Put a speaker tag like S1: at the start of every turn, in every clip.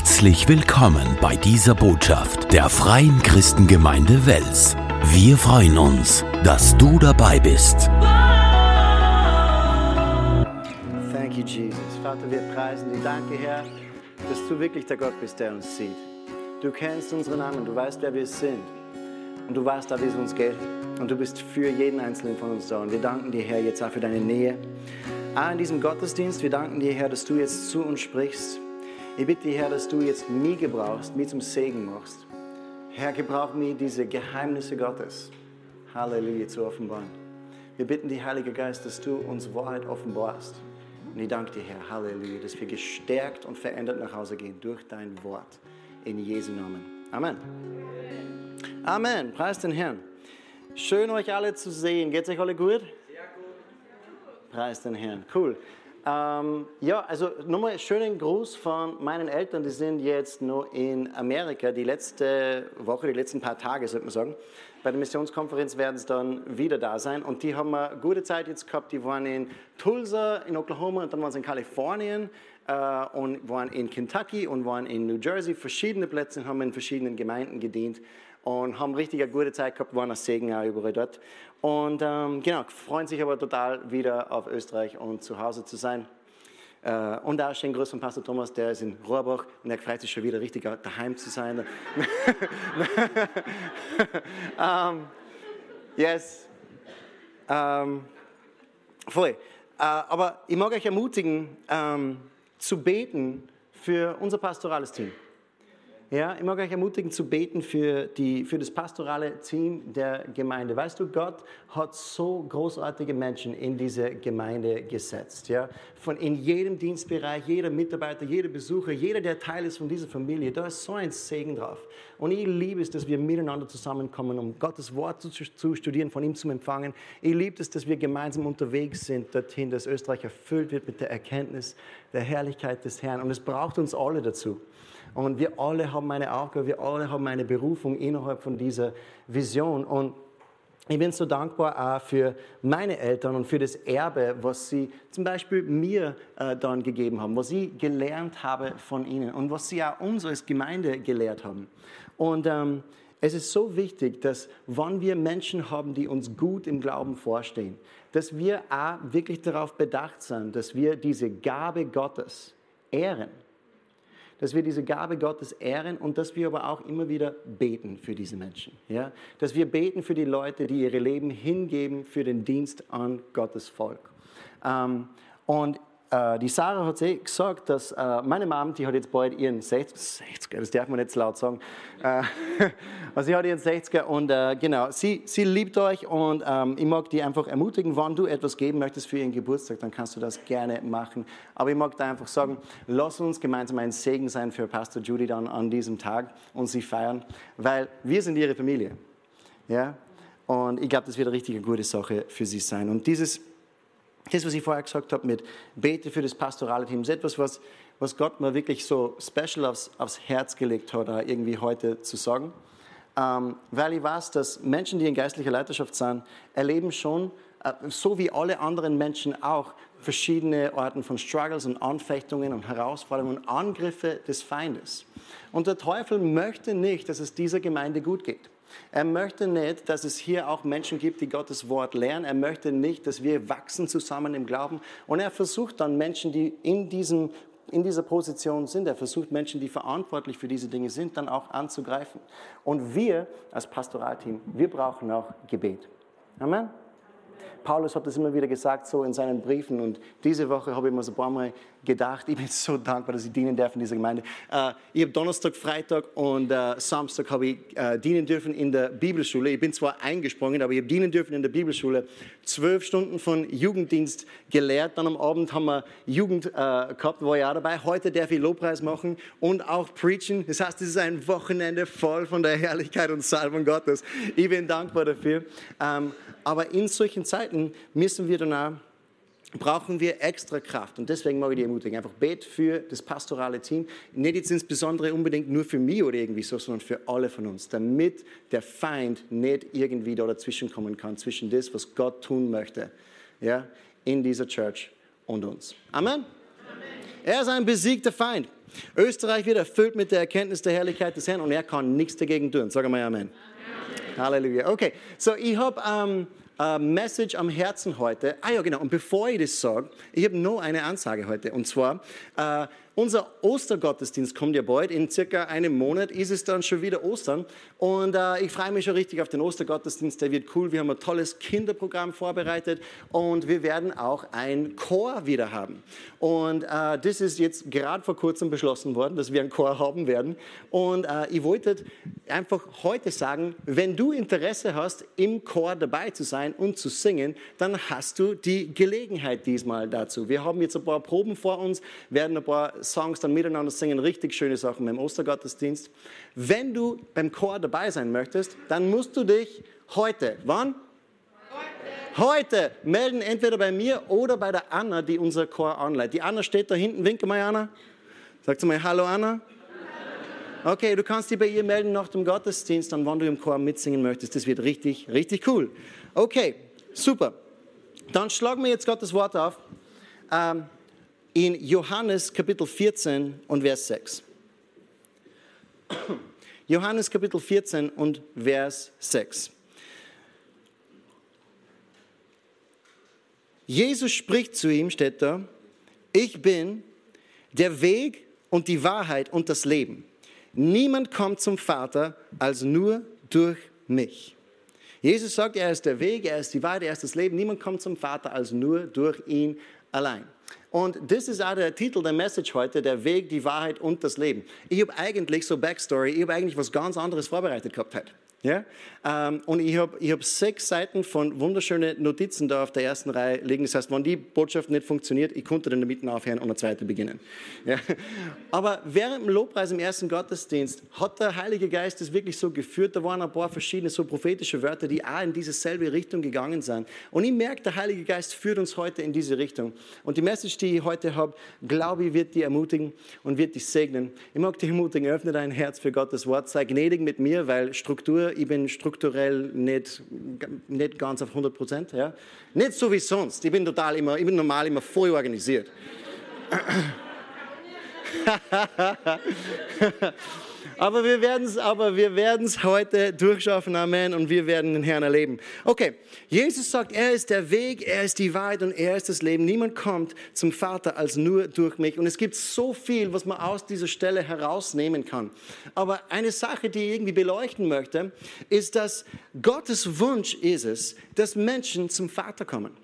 S1: Herzlich willkommen bei dieser Botschaft der Freien Christengemeinde Wels. Wir freuen uns, dass du dabei bist.
S2: Thank you, Jesus. Vater, wir preisen dich. Danke, Herr, dass du wirklich der Gott bist, der uns sieht. Du kennst unseren Namen, du weißt, wer wir sind. Und du weißt auch, wie es uns geht. Und du bist für jeden Einzelnen von uns da. Und wir danken dir, Herr, jetzt auch für deine Nähe. Auch in diesem Gottesdienst, wir danken dir, Herr, dass du jetzt zu uns sprichst. Ich bitte dich, Herr, dass du jetzt mich gebrauchst, mich zum Segen machst. Herr, gebrauch mich, diese Geheimnisse Gottes, Halleluja, zu offenbaren. Wir bitten dich, Heiliger Geist, dass du uns Wahrheit offenbarst. Und ich danke dir, Herr, Halleluja, dass wir gestärkt und verändert nach Hause gehen durch dein Wort. In Jesu Namen. Amen. Amen. Preis den Herrn. Schön, euch alle zu sehen. Geht's euch alle gut? Sehr gut. Preis den Herrn. Cool. Ähm, ja, also nochmal schönen Gruß von meinen Eltern. Die sind jetzt noch in Amerika die letzte Woche, die letzten paar Tage, sollte man sagen. Bei der Missionskonferenz werden sie dann wieder da sein. Und die haben eine gute Zeit jetzt gehabt. Die waren in Tulsa, in Oklahoma und dann waren sie in Kalifornien äh, und waren in Kentucky und waren in New Jersey. Verschiedene Plätze haben in verschiedenen Gemeinden gedient und haben richtig eine gute Zeit gehabt, waren ein Segen auch überall dort. Und ähm, genau, freuen sich aber total wieder auf Österreich und zu Hause zu sein. Äh, und auch schön Gruß von Pastor Thomas, der ist in Rohrbach und er freut sich schon wieder richtig daheim zu sein. um, ähm, yes. Um, ähm, voll. Uh, aber ich mag euch ermutigen, um, ähm, zu beten für unser pastorales Team. Ja, ich mag euch ermutigen zu beten für, die, für das pastorale Team der Gemeinde. Weißt du, Gott hat so großartige Menschen in diese Gemeinde gesetzt. Ja? Von in jedem Dienstbereich, jeder Mitarbeiter, jeder Besucher, jeder, der Teil ist von dieser Familie, da ist so ein Segen drauf. Und ich liebe es, dass wir miteinander zusammenkommen, um Gottes Wort zu, zu studieren, von ihm zu empfangen. Ich liebe es, dass wir gemeinsam unterwegs sind dorthin, dass Österreich erfüllt wird mit der Erkenntnis der Herrlichkeit des Herrn. Und es braucht uns alle dazu. Und wir alle haben eine Aufgabe, wir alle haben eine Berufung innerhalb von dieser Vision. Und ich bin so dankbar auch für meine Eltern und für das Erbe, was sie zum Beispiel mir äh, dann gegeben haben, was ich gelernt habe von ihnen und was sie auch uns als Gemeinde gelehrt haben. Und ähm, es ist so wichtig, dass wenn wir Menschen haben, die uns gut im Glauben vorstehen, dass wir auch wirklich darauf bedacht sind, dass wir diese Gabe Gottes ehren dass wir diese Gabe Gottes ehren und dass wir aber auch immer wieder beten für diese Menschen. Ja? Dass wir beten für die Leute, die ihre Leben hingeben für den Dienst an Gottes Volk. Ähm, und die Sarah hat eh gesagt, dass äh, meine Mom, die hat jetzt bald ihren 60, 60 das darf man nicht laut sagen, äh, also sie hat ihren 60er und äh, genau, sie, sie liebt euch und ähm, ich mag die einfach ermutigen, wenn du etwas geben möchtest für ihren Geburtstag, dann kannst du das gerne machen. Aber ich mag da einfach sagen, lass uns gemeinsam ein Segen sein für Pastor Judy dann an diesem Tag und sie feiern, weil wir sind ihre Familie. Ja? Und ich glaube, das wird eine richtig gute Sache für sie sein. Und dieses das, was ich vorher gesagt habe mit Bete für das pastorale Team, ist etwas, was, was Gott mir wirklich so special aufs, aufs Herz gelegt hat, irgendwie heute zu sagen. Ähm, weil ich weiß, dass Menschen, die in geistlicher Leiterschaft sind, erleben schon, äh, so wie alle anderen Menschen auch, verschiedene Arten von Struggles und Anfechtungen und Herausforderungen und Angriffe des Feindes. Und der Teufel möchte nicht, dass es dieser Gemeinde gut geht. Er möchte nicht, dass es hier auch Menschen gibt, die Gottes Wort lernen. Er möchte nicht, dass wir wachsen zusammen im Glauben. Und er versucht dann Menschen, die in, diesem, in dieser Position sind, er versucht Menschen, die verantwortlich für diese Dinge sind, dann auch anzugreifen. Und wir als Pastoralteam, wir brauchen auch Gebet. Amen. Paulus hat das immer wieder gesagt, so in seinen Briefen. Und diese Woche habe ich mir so ein paar Mal gedacht, ich bin so dankbar, dass ich dienen darf in dieser Gemeinde. Äh, ich habe Donnerstag, Freitag und äh, Samstag habe ich äh, dienen dürfen in der Bibelschule. Ich bin zwar eingesprungen, aber ich habe dienen dürfen in der Bibelschule. Zwölf Stunden von Jugenddienst gelehrt. Dann am Abend haben wir Jugend äh, gehabt, war auch dabei. Heute darf ich Lobpreis machen und auch preachen. Das heißt, es ist ein Wochenende voll von der Herrlichkeit und Salbung Gottes. Ich bin dankbar dafür. Ähm, aber in solchen Zeiten müssen wir dann auch brauchen wir extra Kraft. Und deswegen mag ich dich ermutigen, einfach bet für das pastorale Team. Nicht jetzt insbesondere unbedingt nur für mich oder irgendwie so, sondern für alle von uns, damit der Feind nicht irgendwie da dazwischen kommen kann, zwischen das, was Gott tun möchte, ja, in dieser Church und uns. Amen. Amen. Er ist ein besiegter Feind. Österreich wird erfüllt mit der Erkenntnis der Herrlichkeit des Herrn und er kann nichts dagegen tun. Sag mal Amen. Amen. Halleluja. Okay, so ich habe ähm, ein Message am Herzen heute. Ah ja, genau. Und bevor ich das sage, ich habe noch eine Ansage heute. Und zwar, äh, unser Ostergottesdienst kommt ja bald. In circa einem Monat ist es dann schon wieder Ostern. Und äh, ich freue mich schon richtig auf den Ostergottesdienst. Der wird cool. Wir haben ein tolles Kinderprogramm vorbereitet und wir werden auch ein Chor wieder haben. Und äh, das ist jetzt gerade vor kurzem beschlossen worden, dass wir einen Chor haben werden. Und äh, ich wollte einfach heute sagen, wenn du Interesse hast, im Chor dabei zu sein und zu singen, dann hast du die Gelegenheit diesmal dazu. Wir haben jetzt ein paar Proben vor uns, werden ein paar Songs dann miteinander singen, richtig schöne Sachen beim Ostergottesdienst. Wenn du beim Chor dabei sein möchtest, dann musst du dich heute, wann? Heute. Melden, entweder bei mir oder bei der Anna, die unser Chor anleitet. Die Anna steht da hinten, winke mal Anna. Sagt mal Hallo Anna. Okay, du kannst dich bei ihr melden nach dem Gottesdienst, dann wann du im Chor mitsingen möchtest. Das wird richtig, richtig cool. Okay, super. Dann schlagen wir jetzt Gottes Wort auf. Ähm, in Johannes Kapitel 14 und Vers 6. Johannes Kapitel 14 und Vers 6. Jesus spricht zu ihm, steht da, ich bin der Weg und die Wahrheit und das Leben. Niemand kommt zum Vater als nur durch mich. Jesus sagt, er ist der Weg, er ist die Wahrheit, er ist das Leben. Niemand kommt zum Vater als nur durch ihn allein. Und das ist auch der Titel der Message heute, der Weg, die Wahrheit und das Leben. Ich habe eigentlich so Backstory, ich habe eigentlich was ganz anderes vorbereitet gehabt heute. Ja? Ähm, und ich habe ich hab sechs Seiten von wunderschönen Notizen da auf der ersten Reihe liegen. Das heißt, wenn die Botschaft nicht funktioniert, ich konnte dann damit aufhören und eine zweite beginnen. Ja? Aber während dem Lobpreis im ersten Gottesdienst hat der Heilige Geist das wirklich so geführt. Da waren ein paar verschiedene so prophetische Wörter, die auch in diese selbe Richtung gegangen sind. Und ich merke, der Heilige Geist führt uns heute in diese Richtung. Und die Message, die ich heute habe, glaube ich, wird dich ermutigen und wird dich segnen. Ich mag dich ermutigen, öffne dein Herz für Gottes Wort. Sei gnädig mit mir, weil Struktur ich bin strukturell nicht, nicht ganz auf 100 Prozent. Ja? Nicht so wie sonst. Ich bin total immer, ich bin normal immer voll organisiert. Aber wir werden es, aber wir werden es heute durchschaffen, Amen, und wir werden den Herrn erleben. Okay, Jesus sagt, er ist der Weg, er ist die Wahrheit und er ist das Leben. Niemand kommt zum Vater als nur durch mich. Und es gibt so viel, was man aus dieser Stelle herausnehmen kann. Aber eine Sache, die ich irgendwie beleuchten möchte, ist, dass Gottes Wunsch ist es, dass Menschen zum Vater kommen.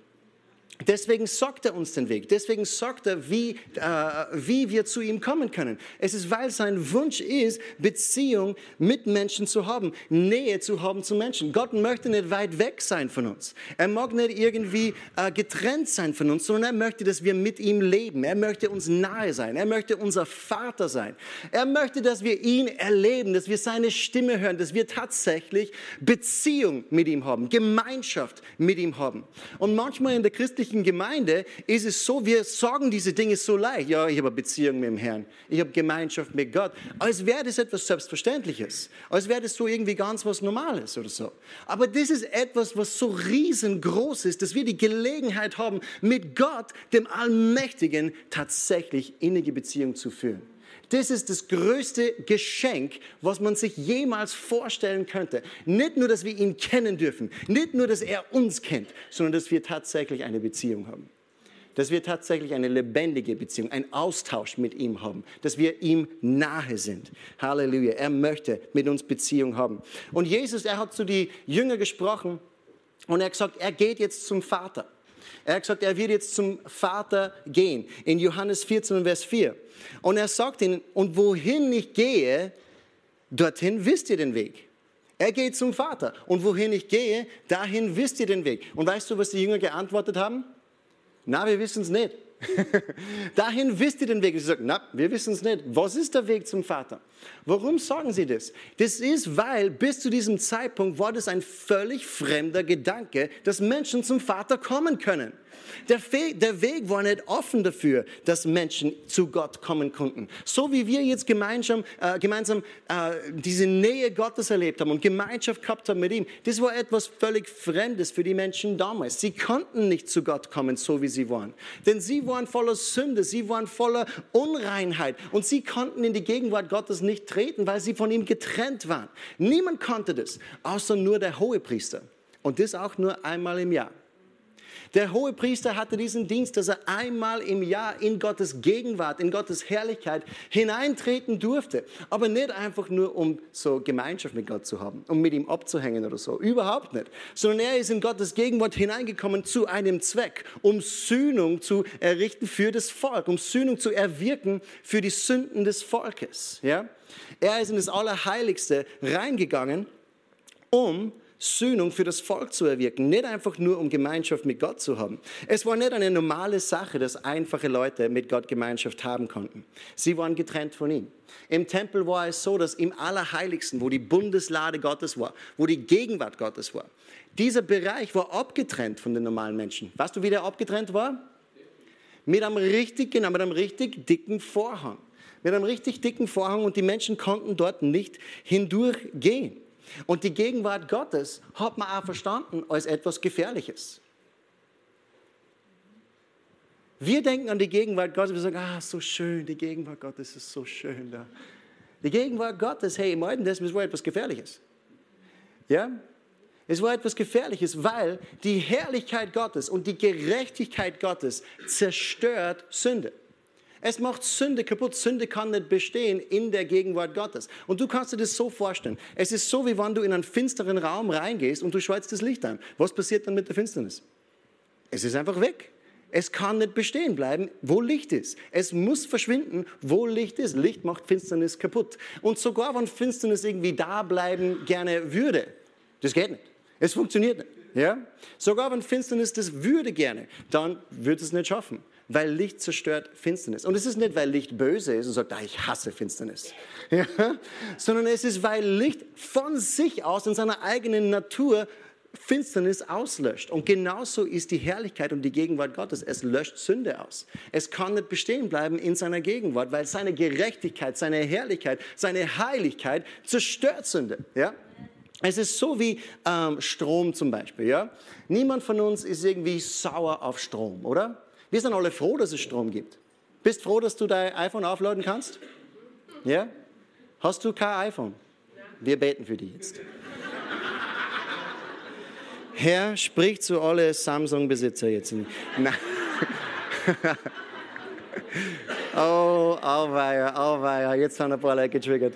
S2: Deswegen sagt er uns den Weg. Deswegen sagt er, wie, äh, wie wir zu ihm kommen können. Es ist, weil sein Wunsch ist, Beziehung mit Menschen zu haben, Nähe zu haben zu Menschen. Gott möchte nicht weit weg sein von uns. Er mag nicht irgendwie äh, getrennt sein von uns, sondern er möchte, dass wir mit ihm leben. Er möchte uns nahe sein. Er möchte unser Vater sein. Er möchte, dass wir ihn erleben, dass wir seine Stimme hören, dass wir tatsächlich Beziehung mit ihm haben, Gemeinschaft mit ihm haben. Und manchmal in der christlichen christlichen Gemeinde ist es so, wir sagen diese Dinge so leicht. Ja, ich habe eine Beziehung mit dem Herrn. Ich habe Gemeinschaft mit Gott. Als wäre das etwas Selbstverständliches. Als wäre das so irgendwie ganz was Normales oder so. Aber das ist etwas, was so riesengroß ist, dass wir die Gelegenheit haben, mit Gott, dem Allmächtigen, tatsächlich innige Beziehung zu führen. Das ist das größte Geschenk, was man sich jemals vorstellen könnte. Nicht nur, dass wir ihn kennen dürfen, nicht nur, dass er uns kennt, sondern dass wir tatsächlich eine Beziehung haben. Dass wir tatsächlich eine lebendige Beziehung, einen Austausch mit ihm haben, dass wir ihm nahe sind. Halleluja. Er möchte mit uns Beziehung haben. Und Jesus, er hat zu den Jüngern gesprochen und er hat gesagt, er geht jetzt zum Vater. Er hat gesagt, er wird jetzt zum Vater gehen. In Johannes 14, Vers 4. Und er sagt ihnen, und wohin ich gehe, dorthin wisst ihr den Weg. Er geht zum Vater. Und wohin ich gehe, dahin wisst ihr den Weg. Und weißt du, was die Jünger geantwortet haben? Na, wir wissen es nicht. Dahin wisst ihr den Weg. Sie sagen, na, wir wissen es nicht. Was ist der Weg zum Vater? Warum sagen sie das? Das ist, weil bis zu diesem Zeitpunkt war das ein völlig fremder Gedanke, dass Menschen zum Vater kommen können. Der, der Weg war nicht offen dafür, dass Menschen zu Gott kommen konnten. So wie wir jetzt gemeinsam, äh, gemeinsam äh, diese Nähe Gottes erlebt haben und Gemeinschaft gehabt haben mit ihm, das war etwas völlig Fremdes für die Menschen damals. Sie konnten nicht zu Gott kommen, so wie sie waren. Denn sie waren voller Sünde, sie waren voller Unreinheit und sie konnten in die Gegenwart Gottes nicht treten, weil sie von ihm getrennt waren. Niemand konnte das, außer nur der Hohepriester. Und das auch nur einmal im Jahr. Der hohe Priester hatte diesen Dienst, dass er einmal im Jahr in Gottes Gegenwart, in Gottes Herrlichkeit hineintreten durfte. Aber nicht einfach nur, um so Gemeinschaft mit Gott zu haben, um mit ihm abzuhängen oder so. Überhaupt nicht. Sondern er ist in Gottes Gegenwart hineingekommen zu einem Zweck, um Sühnung zu errichten für das Volk, um Sühnung zu erwirken für die Sünden des Volkes. Ja? Er ist in das Allerheiligste reingegangen, um Sühnung für das Volk zu erwirken, nicht einfach nur um Gemeinschaft mit Gott zu haben. Es war nicht eine normale Sache, dass einfache Leute mit Gott Gemeinschaft haben konnten. Sie waren getrennt von ihm. Im Tempel war es so, dass im Allerheiligsten, wo die Bundeslade Gottes war, wo die Gegenwart Gottes war, dieser Bereich war abgetrennt von den normalen Menschen. Weißt du, wie der abgetrennt war? Mit einem richtig, genau, mit einem richtig dicken Vorhang. Mit einem richtig dicken Vorhang und die Menschen konnten dort nicht hindurchgehen. Und die Gegenwart Gottes hat man auch verstanden als etwas Gefährliches. Wir denken an die Gegenwart Gottes, wir sagen, ah, so schön, die Gegenwart Gottes ist so schön da. Die Gegenwart Gottes, hey, im Alten Testament war etwas Gefährliches. Ja? Es war etwas Gefährliches, weil die Herrlichkeit Gottes und die Gerechtigkeit Gottes zerstört Sünde. Es macht Sünde kaputt. Sünde kann nicht bestehen in der Gegenwart Gottes. Und du kannst dir das so vorstellen. Es ist so, wie wenn du in einen finsteren Raum reingehst und du schaltest das Licht an. Was passiert dann mit der Finsternis? Es ist einfach weg. Es kann nicht bestehen bleiben, wo Licht ist. Es muss verschwinden, wo Licht ist. Licht macht Finsternis kaputt. Und sogar wenn Finsternis irgendwie da bleiben gerne würde, das geht nicht. Es funktioniert nicht. Ja? Sogar wenn Finsternis das würde gerne, dann würde es nicht schaffen weil Licht zerstört Finsternis. Und es ist nicht, weil Licht böse ist und sagt, ah, ich hasse Finsternis, ja? sondern es ist, weil Licht von sich aus in seiner eigenen Natur Finsternis auslöscht. Und genauso ist die Herrlichkeit und die Gegenwart Gottes. Es löscht Sünde aus. Es kann nicht bestehen bleiben in seiner Gegenwart, weil seine Gerechtigkeit, seine Herrlichkeit, seine Heiligkeit zerstört Sünde. Ja? Es ist so wie ähm, Strom zum Beispiel. Ja? Niemand von uns ist irgendwie sauer auf Strom, oder? Wir sind alle froh, dass es Strom gibt. Bist froh, dass du dein iPhone aufladen kannst? Ja? Hast du kein iPhone? Wir beten für dich jetzt. Herr, sprich zu alle Samsung-Besitzer jetzt. Oh, auweia, auweia, jetzt haben ein paar Leute getriggert.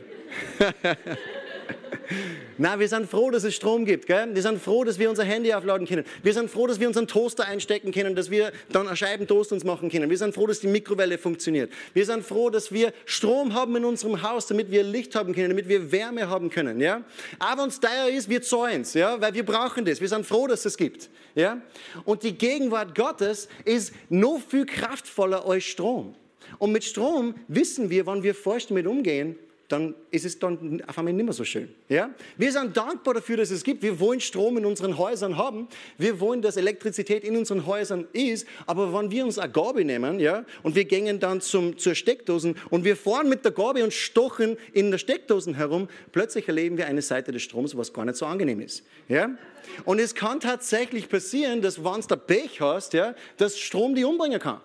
S2: Na, wir sind froh, dass es Strom gibt. Gell? Wir sind froh, dass wir unser Handy aufladen können. Wir sind froh, dass wir unseren Toaster einstecken können, dass wir dann eine Scheibentoast uns machen können. Wir sind froh, dass die Mikrowelle funktioniert. Wir sind froh, dass wir Strom haben in unserem Haus, damit wir Licht haben können, damit wir Wärme haben können. Ja? Aber es teuer ist, wir zahlen es, ja? weil wir brauchen das. Wir sind froh, dass es gibt. Ja? Und die Gegenwart Gottes ist noch viel kraftvoller als Strom. Und mit Strom wissen wir, wann wir falsch damit umgehen, dann ist es dann auf einmal nicht mehr so schön. Ja? Wir sind dankbar dafür, dass es gibt. Wir wollen Strom in unseren Häusern haben. Wir wollen, dass Elektrizität in unseren Häusern ist. Aber wenn wir uns eine Gabe nehmen ja, und wir gehen dann zum, zur Steckdosen und wir fahren mit der Gabe und stochen in der Steckdosen herum, plötzlich erleben wir eine Seite des Stroms, was gar nicht so angenehm ist. Ja? Und es kann tatsächlich passieren, dass wenn du Pech hast, ja, dass Strom die umbringen kann.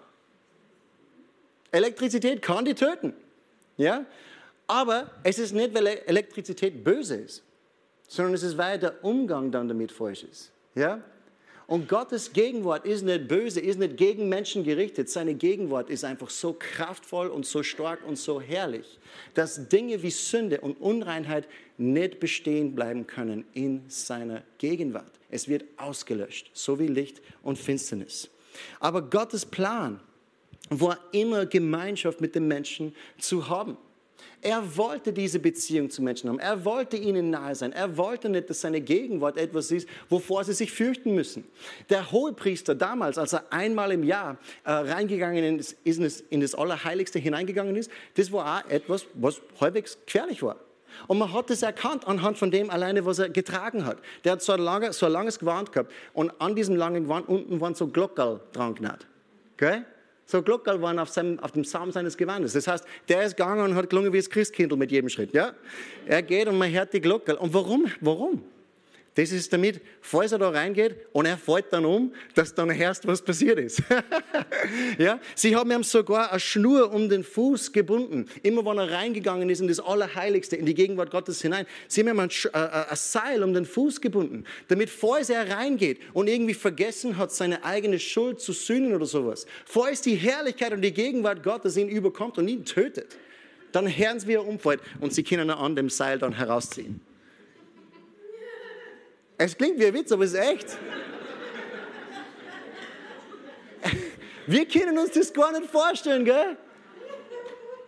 S2: Elektrizität kann die töten. Ja? Aber es ist nicht, weil Elektrizität böse ist, sondern es ist, weil der Umgang dann damit falsch ist. Ja? Und Gottes Gegenwart ist nicht böse, ist nicht gegen Menschen gerichtet. Seine Gegenwart ist einfach so kraftvoll und so stark und so herrlich, dass Dinge wie Sünde und Unreinheit nicht bestehen bleiben können in seiner Gegenwart. Es wird ausgelöscht, so wie Licht und Finsternis. Aber Gottes Plan war immer Gemeinschaft mit den Menschen zu haben. Er wollte diese Beziehung zu Menschen haben. Er wollte ihnen nahe sein. Er wollte nicht, dass seine Gegenwart etwas ist, wovor sie sich fürchten müssen. Der Hohepriester damals, als er einmal im Jahr äh, reingegangen ist, in das Allerheiligste hineingegangen ist, das war auch etwas, was halbwegs gefährlich war. Und man hat es erkannt anhand von dem alleine, was er getragen hat. Der hat so ein, lange, so ein langes Gewand gehabt und an diesem langen Gewand unten waren so Glockerl dran genäht. Okay? So Glockerl waren auf, seinem, auf dem Saum seines Gewandes. Das heißt, der ist gegangen und hat gelungen wie das Christkindl mit jedem Schritt. Ja? Er geht und man hört die Glockerl. Und warum? Warum? Das ist damit, falls er da reingeht und er fällt dann um, dass dann erst was passiert ist. ja? Sie haben ihm sogar eine Schnur um den Fuß gebunden. Immer wenn er reingegangen ist in das Allerheiligste, in die Gegenwart Gottes hinein. Sie haben ihm ein, äh, äh, ein Seil um den Fuß gebunden, damit falls er reingeht und irgendwie vergessen hat, seine eigene Schuld zu sühnen oder sowas, falls die Herrlichkeit und die Gegenwart Gottes ihn überkommt und ihn tötet, dann hören sie, wie er umfällt und sie können ihn an dem Seil dann herausziehen. Es klingt wie ein Witz, aber es ist echt. Wir können uns das gar nicht vorstellen, gell?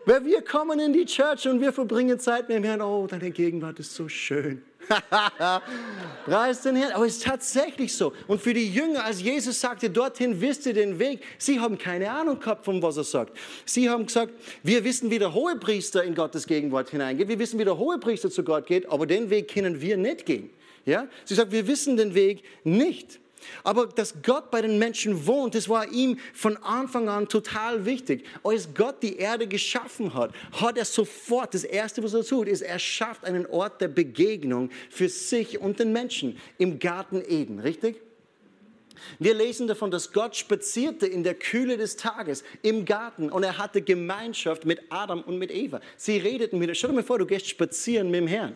S2: Weil wir kommen in die Church und wir verbringen Zeit mit dem Herrn. Oh, deine Gegenwart ist so schön. Preis den Herrn. Aber es ist tatsächlich so. Und für die Jünger, als Jesus sagte, dorthin wisst ihr den Weg, sie haben keine Ahnung gehabt, von was er sagt. Sie haben gesagt, wir wissen, wie der Hohepriester in Gottes Gegenwart hineingeht. Wir wissen, wie der Hohepriester zu Gott geht, aber den Weg können wir nicht gehen. Ja? Sie sagt, wir wissen den Weg nicht. Aber dass Gott bei den Menschen wohnt, das war ihm von Anfang an total wichtig. Als Gott die Erde geschaffen hat, hat er sofort, das Erste, was er tut, ist, er schafft einen Ort der Begegnung für sich und den Menschen im Garten Eden, richtig? Wir lesen davon, dass Gott spazierte in der Kühle des Tages im Garten und er hatte Gemeinschaft mit Adam und mit Eva. Sie redeten mit, stell dir mal vor, du gehst spazieren mit dem Herrn.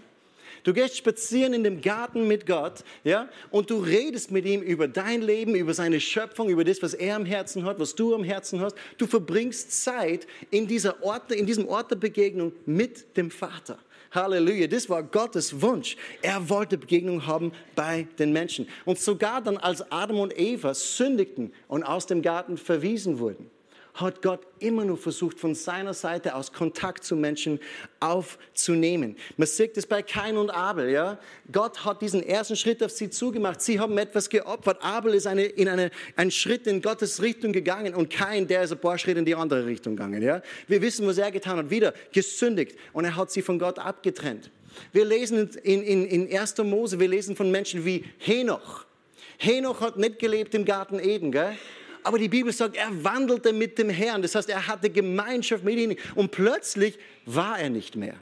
S2: Du gehst spazieren in dem Garten mit Gott, ja, und du redest mit ihm über dein Leben, über seine Schöpfung, über das, was er am Herzen hat, was du am Herzen hast. Du verbringst Zeit in, dieser Ort, in diesem Ort der Begegnung mit dem Vater. Halleluja, das war Gottes Wunsch. Er wollte Begegnung haben bei den Menschen. Und sogar dann, als Adam und Eva sündigten und aus dem Garten verwiesen wurden, hat Gott immer nur versucht, von seiner Seite aus Kontakt zu Menschen aufzunehmen. Man sieht es bei Kain und Abel. Ja? Gott hat diesen ersten Schritt auf sie zugemacht. Sie haben etwas geopfert. Abel ist eine, in eine, einen Schritt in Gottes Richtung gegangen und Kain, der ist ein paar Schritte in die andere Richtung gegangen. Ja? Wir wissen, was er getan hat. Wieder gesündigt und er hat sie von Gott abgetrennt. Wir lesen in, in, in 1. Mose, wir lesen von Menschen wie Henoch. Henoch hat nicht gelebt im Garten Eden, gell? Aber die Bibel sagt, er wandelte mit dem Herrn. Das heißt, er hatte Gemeinschaft mit ihm. Und plötzlich war er nicht mehr.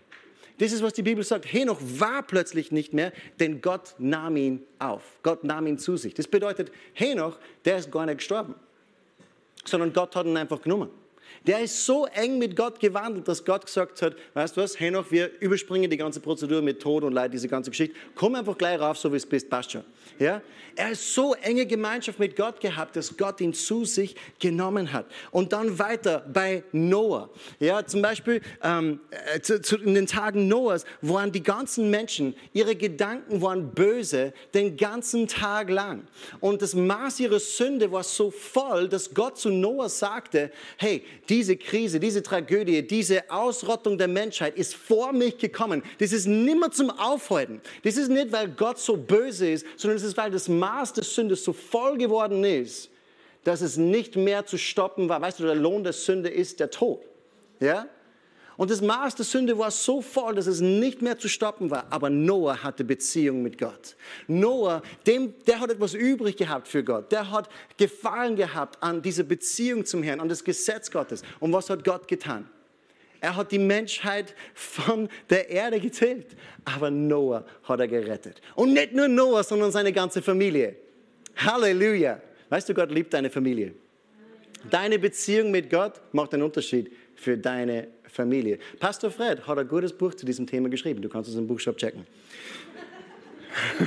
S2: Das ist, was die Bibel sagt. Henoch war plötzlich nicht mehr, denn Gott nahm ihn auf. Gott nahm ihn zu sich. Das bedeutet, Henoch, der ist gar nicht gestorben, sondern Gott hat ihn einfach genommen. Der ist so eng mit Gott gewandelt, dass Gott gesagt hat, weißt du was, Henoch, wir überspringen die ganze Prozedur mit Tod und Leid, diese ganze Geschichte. Komm einfach gleich rauf, so wie es bist, passt schon. Ja? Er ist so enge Gemeinschaft mit Gott gehabt, dass Gott ihn zu sich genommen hat. Und dann weiter bei Noah. Ja, zum Beispiel ähm, äh, zu, zu, in den Tagen Noahs waren die ganzen Menschen, ihre Gedanken waren böse den ganzen Tag lang. Und das Maß ihrer Sünde war so voll, dass Gott zu Noah sagte, hey, diese Krise, diese Tragödie, diese Ausrottung der Menschheit ist vor mich gekommen. Das ist nimmer zum Aufhalten. Das ist nicht, weil Gott so böse ist, sondern es ist, weil das Maß des Sündes so voll geworden ist, dass es nicht mehr zu stoppen war. Weißt du, der Lohn der Sünde ist der Tod. Ja? Und das Maß der Sünde war so voll, dass es nicht mehr zu stoppen war. Aber Noah hatte Beziehung mit Gott. Noah, dem, der hat etwas übrig gehabt für Gott. Der hat Gefallen gehabt an dieser Beziehung zum Herrn, an das Gesetz Gottes. Und was hat Gott getan? Er hat die Menschheit von der Erde getilgt. Aber Noah hat er gerettet. Und nicht nur Noah, sondern seine ganze Familie. Halleluja. Weißt du, Gott liebt deine Familie. Deine Beziehung mit Gott macht einen Unterschied für deine Familie. Pastor Fred hat ein gutes Buch zu diesem Thema geschrieben. Du kannst es im Buchshop checken.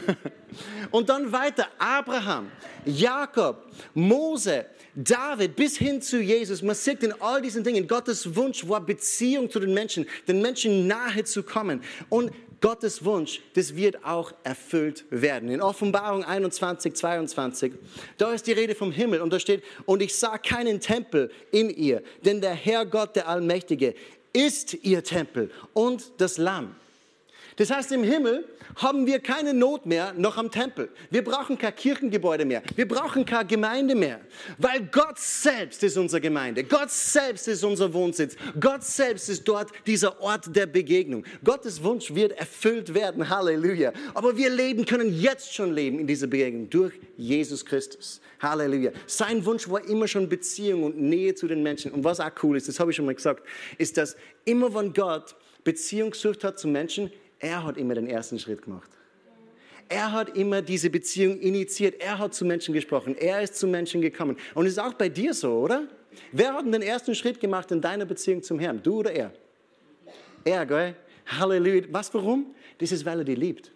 S2: Und dann weiter Abraham, Jakob, Mose, David bis hin zu Jesus. Man sieht in all diesen Dingen, Gottes Wunsch war Beziehung zu den Menschen, den Menschen nahe zu kommen. Und Gottes Wunsch, das wird auch erfüllt werden. In Offenbarung 21, 22, da ist die Rede vom Himmel und da steht, und ich sah keinen Tempel in ihr, denn der Herr Gott, der Allmächtige, ist ihr Tempel und das Lamm. Das heißt, im Himmel haben wir keine Not mehr noch am Tempel. Wir brauchen kein Kirchengebäude mehr. Wir brauchen keine Gemeinde mehr. Weil Gott selbst ist unsere Gemeinde. Gott selbst ist unser Wohnsitz. Gott selbst ist dort dieser Ort der Begegnung. Gottes Wunsch wird erfüllt werden. Halleluja. Aber wir leben, können jetzt schon leben in dieser Begegnung durch Jesus Christus. Halleluja. Sein Wunsch war immer schon Beziehung und Nähe zu den Menschen. Und was auch cool ist, das habe ich schon mal gesagt, ist, dass immer wenn Gott Beziehung gesucht hat zu Menschen, er hat immer den ersten Schritt gemacht. Er hat immer diese Beziehung initiiert. Er hat zu Menschen gesprochen. Er ist zu Menschen gekommen. Und es ist auch bei dir so, oder? Wer hat den ersten Schritt gemacht in deiner Beziehung zum Herrn? Du oder er? Er, gell? Halleluja. Was, warum? Das ist, weil er dich liebt.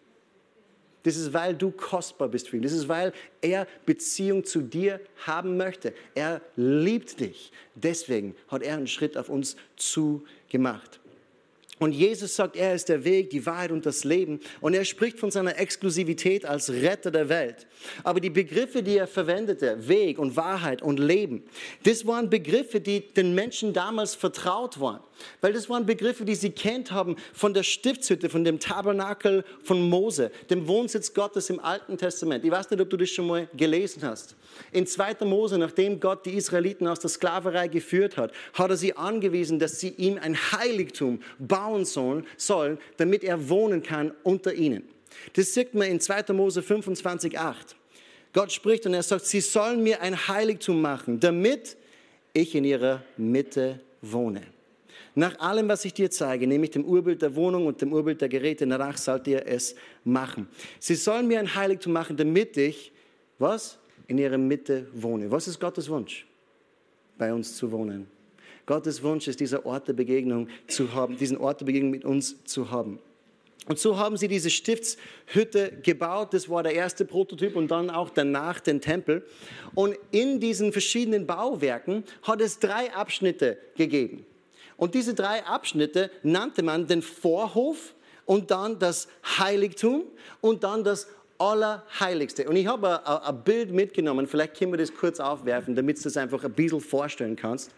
S2: Das ist, weil du kostbar bist für ihn. Das ist, weil er Beziehung zu dir haben möchte. Er liebt dich. Deswegen hat er einen Schritt auf uns zugemacht. Und Jesus sagt, er ist der Weg, die Wahrheit und das Leben. Und er spricht von seiner Exklusivität als Retter der Welt. Aber die Begriffe, die er verwendete, Weg und Wahrheit und Leben, das waren Begriffe, die den Menschen damals vertraut waren. Weil das waren Begriffe, die sie kennt haben von der Stiftshütte, von dem Tabernakel von Mose, dem Wohnsitz Gottes im Alten Testament. Ich weiß nicht, ob du das schon mal gelesen hast. In 2. Mose, nachdem Gott die Israeliten aus der Sklaverei geführt hat, hat er sie angewiesen, dass sie ihm ein Heiligtum bauen sollen, sollen, damit er wohnen kann unter ihnen. Das sieht man in 2. Mose 25, 8. Gott spricht und er sagt, sie sollen mir ein Heiligtum machen, damit ich in ihrer Mitte wohne. Nach allem, was ich dir zeige, nämlich dem Urbild der Wohnung und dem Urbild der Geräte, danach sollt ihr es machen. Sie sollen mir ein Heiligtum machen, damit ich, was? In ihrer Mitte wohne. Was ist Gottes Wunsch? Bei uns zu wohnen. Gottes Wunsch ist, dieser Ort der Begegnung zu haben, diesen Ort der Begegnung mit uns zu haben. Und so haben sie diese Stiftshütte gebaut. Das war der erste Prototyp und dann auch danach den Tempel. Und in diesen verschiedenen Bauwerken hat es drei Abschnitte gegeben. Und diese drei Abschnitte nannte man den Vorhof und dann das Heiligtum und dann das Allerheiligste. Und ich habe ein Bild mitgenommen, vielleicht können wir das kurz aufwerfen, damit du das einfach ein bisschen vorstellen kannst,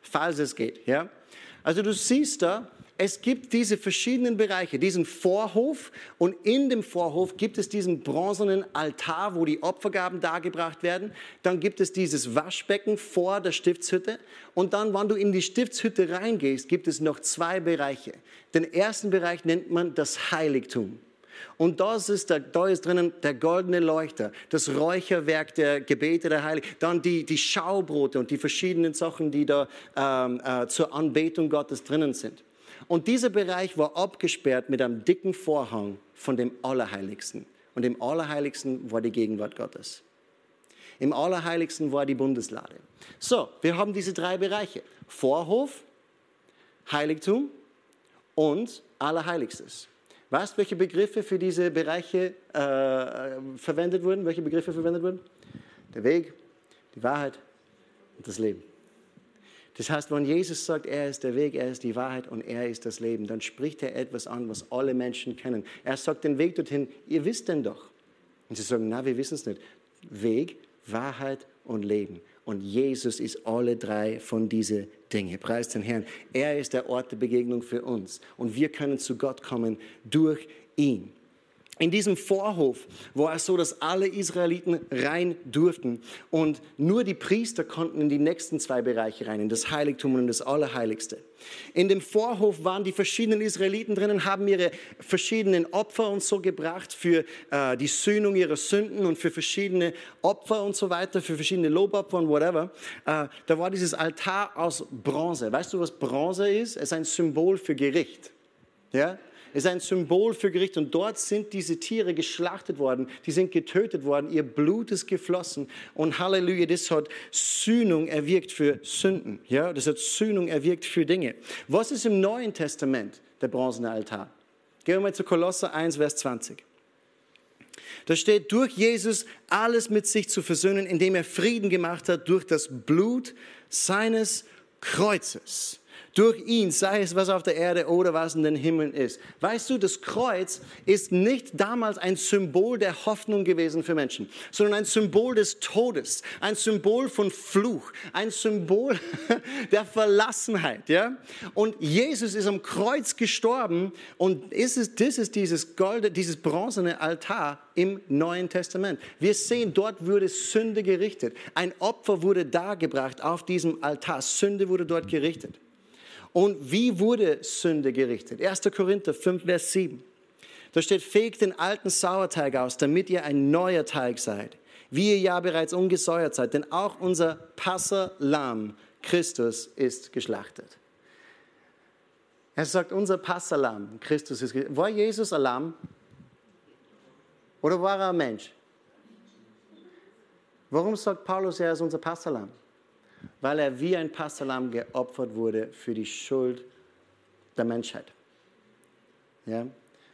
S2: falls es geht. Ja? Also du siehst da, es gibt diese verschiedenen Bereiche, diesen Vorhof und in dem Vorhof gibt es diesen bronzenen Altar, wo die Opfergaben dargebracht werden. Dann gibt es dieses Waschbecken vor der Stiftshütte und dann, wenn du in die Stiftshütte reingehst, gibt es noch zwei Bereiche. Den ersten Bereich nennt man das Heiligtum. Und das ist da, da ist drinnen der goldene Leuchter, das Räucherwerk der Gebete der Heiligen, dann die, die Schaubrote und die verschiedenen Sachen, die da ähm, äh, zur Anbetung Gottes drinnen sind. Und dieser Bereich war abgesperrt mit einem dicken Vorhang von dem Allerheiligsten. Und im Allerheiligsten war die Gegenwart Gottes. Im Allerheiligsten war die Bundeslade. So, wir haben diese drei Bereiche. Vorhof, Heiligtum und Allerheiligstes. Weißt du, welche Begriffe für diese Bereiche äh, verwendet wurden? Welche Begriffe verwendet wurden? Der Weg, die Wahrheit und das Leben. Das heißt, wenn Jesus sagt, er ist der Weg, er ist die Wahrheit und er ist das Leben, dann spricht er etwas an, was alle Menschen kennen. Er sagt den Weg dorthin, ihr wisst denn doch. Und sie sagen, na, wir wissen es nicht. Weg, Wahrheit und Leben. Und Jesus ist alle drei von diesen Dingen. Preis den Herrn. Er ist der Ort der Begegnung für uns. Und wir können zu Gott kommen durch ihn. In diesem Vorhof war es so, dass alle Israeliten rein durften und nur die Priester konnten in die nächsten zwei Bereiche rein, in das Heiligtum und in das Allerheiligste. In dem Vorhof waren die verschiedenen Israeliten drinnen, haben ihre verschiedenen Opfer und so gebracht für äh, die Sühnung ihrer Sünden und für verschiedene Opfer und so weiter, für verschiedene Lobopfer und whatever. Äh, da war dieses Altar aus Bronze. Weißt du, was Bronze ist? Es ist ein Symbol für Gericht. Ja? Ist ein Symbol für Gericht. Und dort sind diese Tiere geschlachtet worden, die sind getötet worden, ihr Blut ist geflossen. Und Halleluja, das hat Sühnung erwirkt für Sünden. Ja, das hat Sühnung erwirkt für Dinge. Was ist im Neuen Testament der bronzene Altar? Gehen wir mal zu Kolosser 1, Vers 20. Da steht, durch Jesus alles mit sich zu versöhnen, indem er Frieden gemacht hat durch das Blut seines Kreuzes. Durch ihn, sei es was auf der Erde oder was in den Himmeln ist. Weißt du, das Kreuz ist nicht damals ein Symbol der Hoffnung gewesen für Menschen, sondern ein Symbol des Todes, ein Symbol von Fluch, ein Symbol der Verlassenheit. Ja? Und Jesus ist am Kreuz gestorben und ist es, das ist dieses Gold, dieses bronzene Altar im Neuen Testament. Wir sehen, dort wurde Sünde gerichtet. Ein Opfer wurde dargebracht auf diesem Altar. Sünde wurde dort gerichtet. Und wie wurde Sünde gerichtet? 1. Korinther 5, Vers 7. Da steht, fegt den alten Sauerteig aus, damit ihr ein neuer Teig seid, wie ihr ja bereits ungesäuert seid, denn auch unser Passerlamm Christus ist geschlachtet. Er sagt, unser Passalam Christus ist geschlachtet. War Jesus ein Lamm? Oder war er ein Mensch? Warum sagt Paulus, er ist unser Passalam? Weil er wie ein Passalam geopfert wurde für die Schuld der Menschheit. Ja?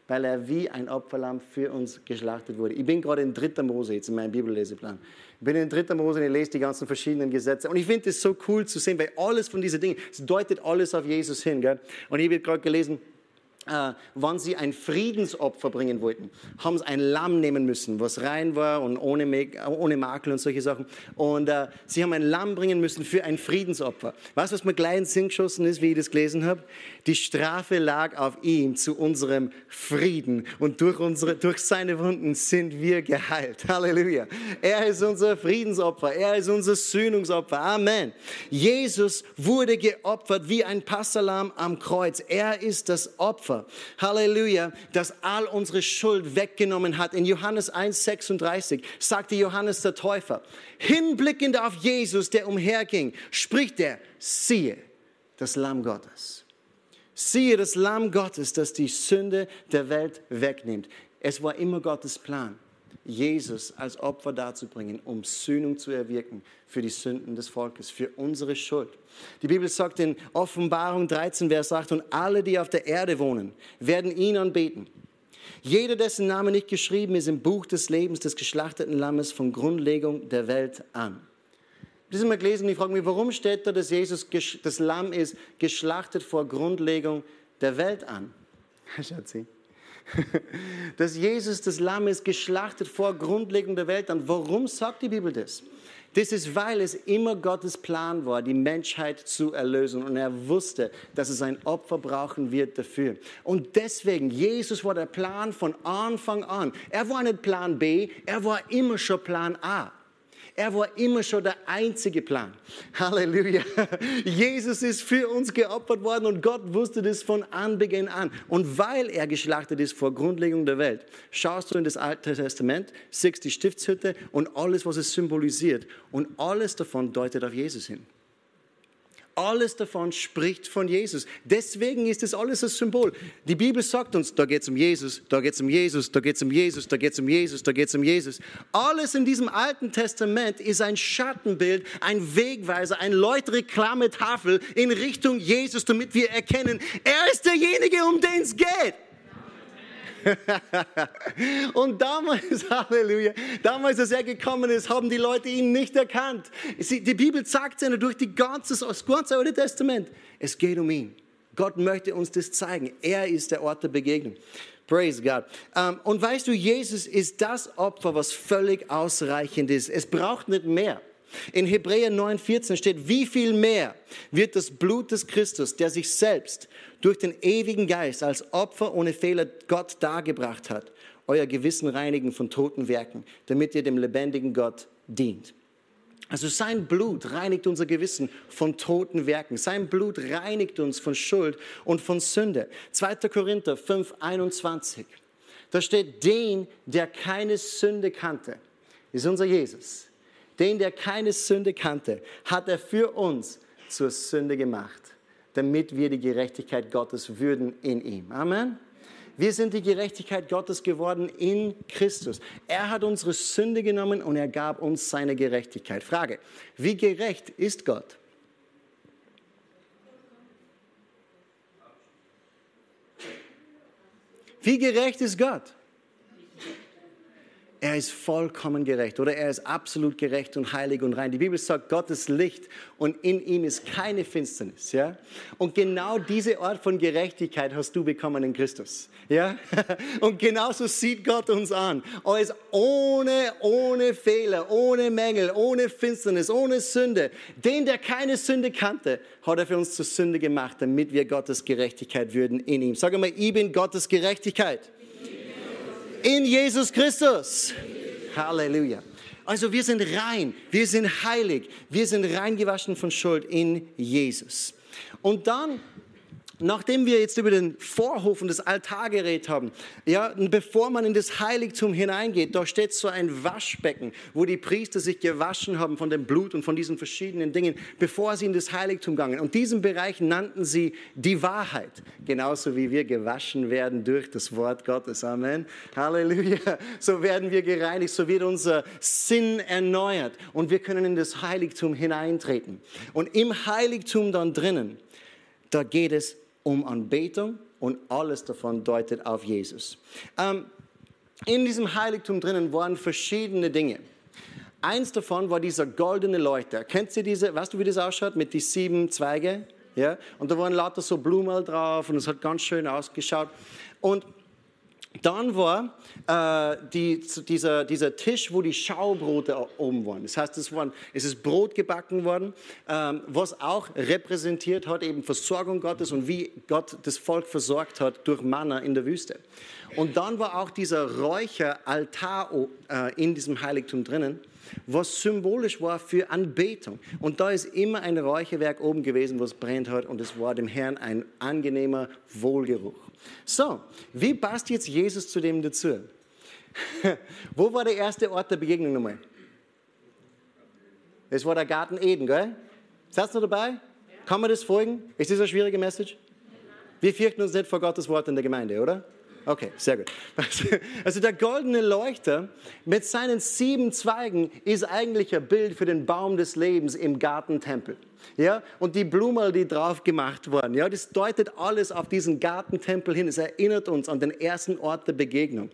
S2: Weil er wie ein Opferlamm für uns geschlachtet wurde. Ich bin gerade in 3. Mose jetzt in meinem Bibelleseplan. Ich bin in 3. Mose und ich lese die ganzen verschiedenen Gesetze. Und ich finde es so cool zu sehen, weil alles von diesen Dingen, es deutet alles auf Jesus hin. Gell? Und ich habe gerade gelesen, äh, wann sie ein Friedensopfer bringen wollten, haben sie ein Lamm nehmen müssen, was rein war und ohne, ohne Makel und solche Sachen. Und äh, sie haben ein Lamm bringen müssen für ein Friedensopfer. Weißt du, was mir gleich in den Sinn geschossen ist, wie ich das gelesen habe? Die Strafe lag auf ihm zu unserem Frieden und durch, unsere, durch seine Wunden sind wir geheilt. Halleluja. Er ist unser Friedensopfer, er ist unser Sühnungsopfer. Amen. Jesus wurde geopfert wie ein Passalam am Kreuz. Er ist das Opfer. Halleluja, das all unsere Schuld weggenommen hat. In Johannes 1,36 sagte Johannes der Täufer, hinblickend auf Jesus, der umherging, spricht er, siehe, das Lamm Gottes. Siehe das Lamm Gottes, das die Sünde der Welt wegnimmt. Es war immer Gottes Plan. Jesus als Opfer darzubringen, um Sühnung zu erwirken für die Sünden des Volkes, für unsere Schuld. Die Bibel sagt in Offenbarung 13, Vers 8, und alle, die auf der Erde wohnen, werden ihn anbeten. Jeder, dessen Name nicht geschrieben ist im Buch des Lebens des geschlachteten Lammes von Grundlegung der Welt an. Das ist mal gelesen und ich frage mich, warum steht da, dass Jesus das Lamm ist, geschlachtet vor Grundlegung der Welt an? Schatzi dass Jesus das Lamm ist geschlachtet vor Grundlegung der Welt an. Warum sagt die Bibel das? Das ist, weil es immer Gottes Plan war, die Menschheit zu erlösen. Und er wusste, dass es ein Opfer brauchen wird dafür. Und deswegen, Jesus war der Plan von Anfang an. Er war nicht Plan B, er war immer schon Plan A. Er war immer schon der einzige Plan. Halleluja. Jesus ist für uns geopfert worden und Gott wusste das von Anbeginn an. Und weil er geschlachtet ist vor Grundlegung der Welt, schaust du in das Alte Testament, siehst die Stiftshütte und alles, was es symbolisiert. Und alles davon deutet auf Jesus hin. Alles davon spricht von Jesus. Deswegen ist es alles ein Symbol. Die Bibel sagt uns, da geht es um Jesus, da geht es um Jesus, da geht es um Jesus, da geht es um Jesus, da geht es um Jesus. Alles in diesem Alten Testament ist ein Schattenbild, ein Wegweiser, eine leuchtreklame Tafel in Richtung Jesus, damit wir erkennen, er ist derjenige, um den es geht. und damals, Halleluja, damals, als er gekommen ist, haben die Leute ihn nicht erkannt. Die Bibel sagt es durch die ganze, das ganze Alte Testament. Es geht um ihn. Gott möchte uns das zeigen. Er ist der Ort der Begegnung. Praise God. Ähm, und weißt du, Jesus ist das Opfer, was völlig ausreichend ist. Es braucht nicht mehr. In Hebräer 9,14 steht, wie viel mehr wird das Blut des Christus, der sich selbst durch den ewigen Geist als Opfer ohne Fehler Gott dargebracht hat, euer Gewissen reinigen von toten Werken, damit ihr dem lebendigen Gott dient. Also sein Blut reinigt unser Gewissen von toten Werken. Sein Blut reinigt uns von Schuld und von Sünde. 2. Korinther 5, 21. Da steht, den, der keine Sünde kannte, ist unser Jesus den, der keine Sünde kannte, hat er für uns zur Sünde gemacht, damit wir die Gerechtigkeit Gottes würden in ihm. Amen. Wir sind die Gerechtigkeit Gottes geworden in Christus. Er hat unsere Sünde genommen und er gab uns seine Gerechtigkeit. Frage, wie gerecht ist Gott? Wie gerecht ist Gott? Er ist vollkommen gerecht oder er ist absolut gerecht und heilig und rein. Die Bibel sagt, Gott ist Licht und in ihm ist keine Finsternis. Ja? Und genau diese Art von Gerechtigkeit hast du bekommen in Christus. Ja? Und genauso sieht Gott uns an. Als ohne, ohne Fehler, ohne Mängel, ohne Finsternis, ohne Sünde. Den, der keine Sünde kannte, hat er für uns zur Sünde gemacht, damit wir Gottes Gerechtigkeit würden in ihm. Sag mal, ich bin Gottes Gerechtigkeit. In Jesus Christus. Halleluja. Also wir sind rein, wir sind heilig, wir sind reingewaschen von Schuld in Jesus. Und dann Nachdem wir jetzt über den Vorhof und das Altar geredet haben, ja, bevor man in das Heiligtum hineingeht, da steht so ein Waschbecken, wo die Priester sich gewaschen haben von dem Blut und von diesen verschiedenen Dingen, bevor sie in das Heiligtum gingen. Und diesen Bereich nannten sie die Wahrheit, genauso wie wir gewaschen werden durch das Wort Gottes. Amen. Halleluja. So werden wir gereinigt, so wird unser Sinn erneuert und wir können in das Heiligtum hineintreten. Und im Heiligtum dann drinnen, da geht es um Anbetung und alles davon deutet auf Jesus. Ähm, in diesem Heiligtum drinnen waren verschiedene Dinge. Eins davon war dieser goldene Leuchter. Kennt ihr diese? Weißt du, wie das ausschaut mit den sieben Zweigen? Ja? Und da waren lauter so Blumen drauf und es hat ganz schön ausgeschaut. Und dann war äh, die, dieser, dieser Tisch, wo die Schaubrote oben waren. Das heißt, es, waren, es ist Brot gebacken worden, ähm, was auch repräsentiert hat eben Versorgung Gottes und wie Gott das Volk versorgt hat durch Manna in der Wüste. Und dann war auch dieser Räucheraltar äh, in diesem Heiligtum drinnen, was symbolisch war für Anbetung. Und da ist immer ein Räucherwerk oben gewesen, was brennt hat und es war dem Herrn ein angenehmer Wohlgeruch. So, wie passt jetzt Jesus zu dem dazu? Wo war der erste Ort der Begegnung nochmal? Es war der Garten Eden, gell? Seid ihr dabei? Ja. Kann man das folgen? Ist das eine schwierige Message? Wir fürchten uns nicht vor Gottes Wort in der Gemeinde, oder? Okay, sehr gut. Also der goldene Leuchter mit seinen sieben Zweigen ist eigentlich ein Bild für den Baum des Lebens im Gartentempel ja, und die Blumen, die drauf gemacht wurden, ja, das deutet alles auf diesen Gartentempel hin. Es erinnert uns an den ersten Ort der Begegnung.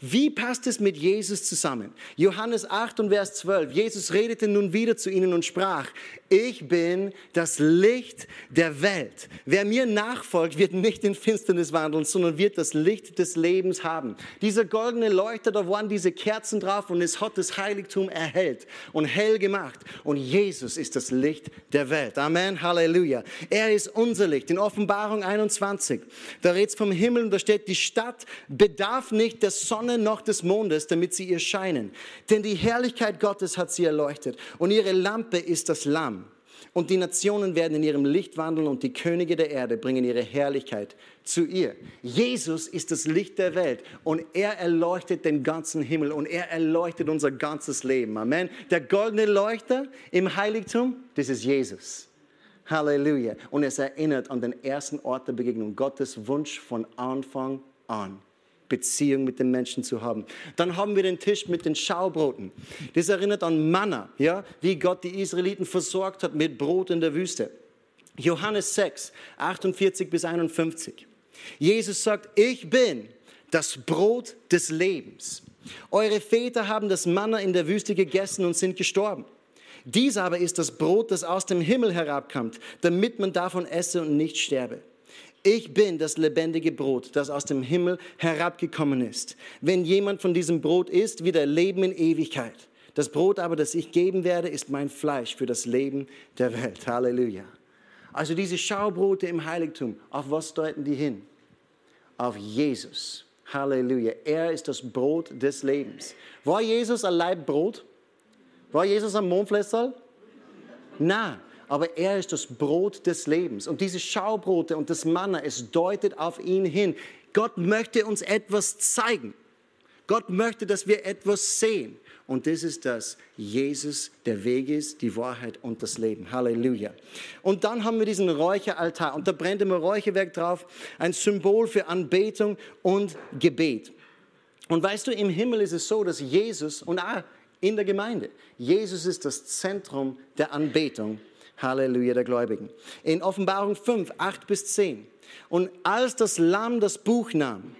S2: Wie passt es mit Jesus zusammen? Johannes 8 und Vers 12. Jesus redete nun wieder zu ihnen und sprach, ich bin das Licht der Welt. Wer mir nachfolgt, wird nicht in Finsternis wandeln, sondern wird das Licht des Lebens haben. Dieser goldene Leuchter, da waren diese Kerzen drauf und es hat das Heiligtum erhellt und hell gemacht. Und Jesus ist das Licht der Welt. Amen, Halleluja. Er ist unser Licht. In Offenbarung 21, da redet es vom Himmel und da steht, die Stadt bedarf nicht der Sonne noch des Mondes, damit sie ihr scheinen. Denn die Herrlichkeit Gottes hat sie erleuchtet und ihre Lampe ist das Lamm. Und die Nationen werden in ihrem Licht wandeln und die Könige der Erde bringen ihre Herrlichkeit zu ihr. Jesus ist das Licht der Welt und er erleuchtet den ganzen Himmel und er erleuchtet unser ganzes Leben. Amen. Der goldene Leuchter im Heiligtum, das ist Jesus. Halleluja. Und es erinnert an den ersten Ort der Begegnung, Gottes Wunsch von Anfang an. Beziehung mit den Menschen zu haben. Dann haben wir den Tisch mit den Schaubroten. Das erinnert an Manna, ja, wie Gott die Israeliten versorgt hat mit Brot in der Wüste. Johannes 6, 48 bis 51. Jesus sagt, ich bin das Brot des Lebens. Eure Väter haben das Manna in der Wüste gegessen und sind gestorben. Dies aber ist das Brot, das aus dem Himmel herabkommt, damit man davon esse und nicht sterbe. Ich bin das lebendige Brot, das aus dem Himmel herabgekommen ist. Wenn jemand von diesem Brot isst, wird er leben in Ewigkeit. Das Brot aber, das ich geben werde, ist mein Fleisch für das Leben der Welt. Halleluja. Also diese Schaubrote im Heiligtum, auf was deuten die hin? Auf Jesus. Halleluja. Er ist das Brot des Lebens. War Jesus ein Leibbrot? War Jesus ein Mondflässerl? Nein aber er ist das Brot des Lebens. Und diese Schaubrote und das Manna, es deutet auf ihn hin. Gott möchte uns etwas zeigen. Gott möchte, dass wir etwas sehen. Und das ist dass Jesus der Weg ist, die Wahrheit und das Leben. Halleluja. Und dann haben wir diesen Räucheraltar und da brennt immer Räucherwerk drauf, ein Symbol für Anbetung und Gebet. Und weißt du, im Himmel ist es so, dass Jesus und auch in der Gemeinde, Jesus ist das Zentrum der Anbetung Halleluja der Gläubigen. In Offenbarung 5, 8 bis 10. Und als das Lamm das Buch nahm,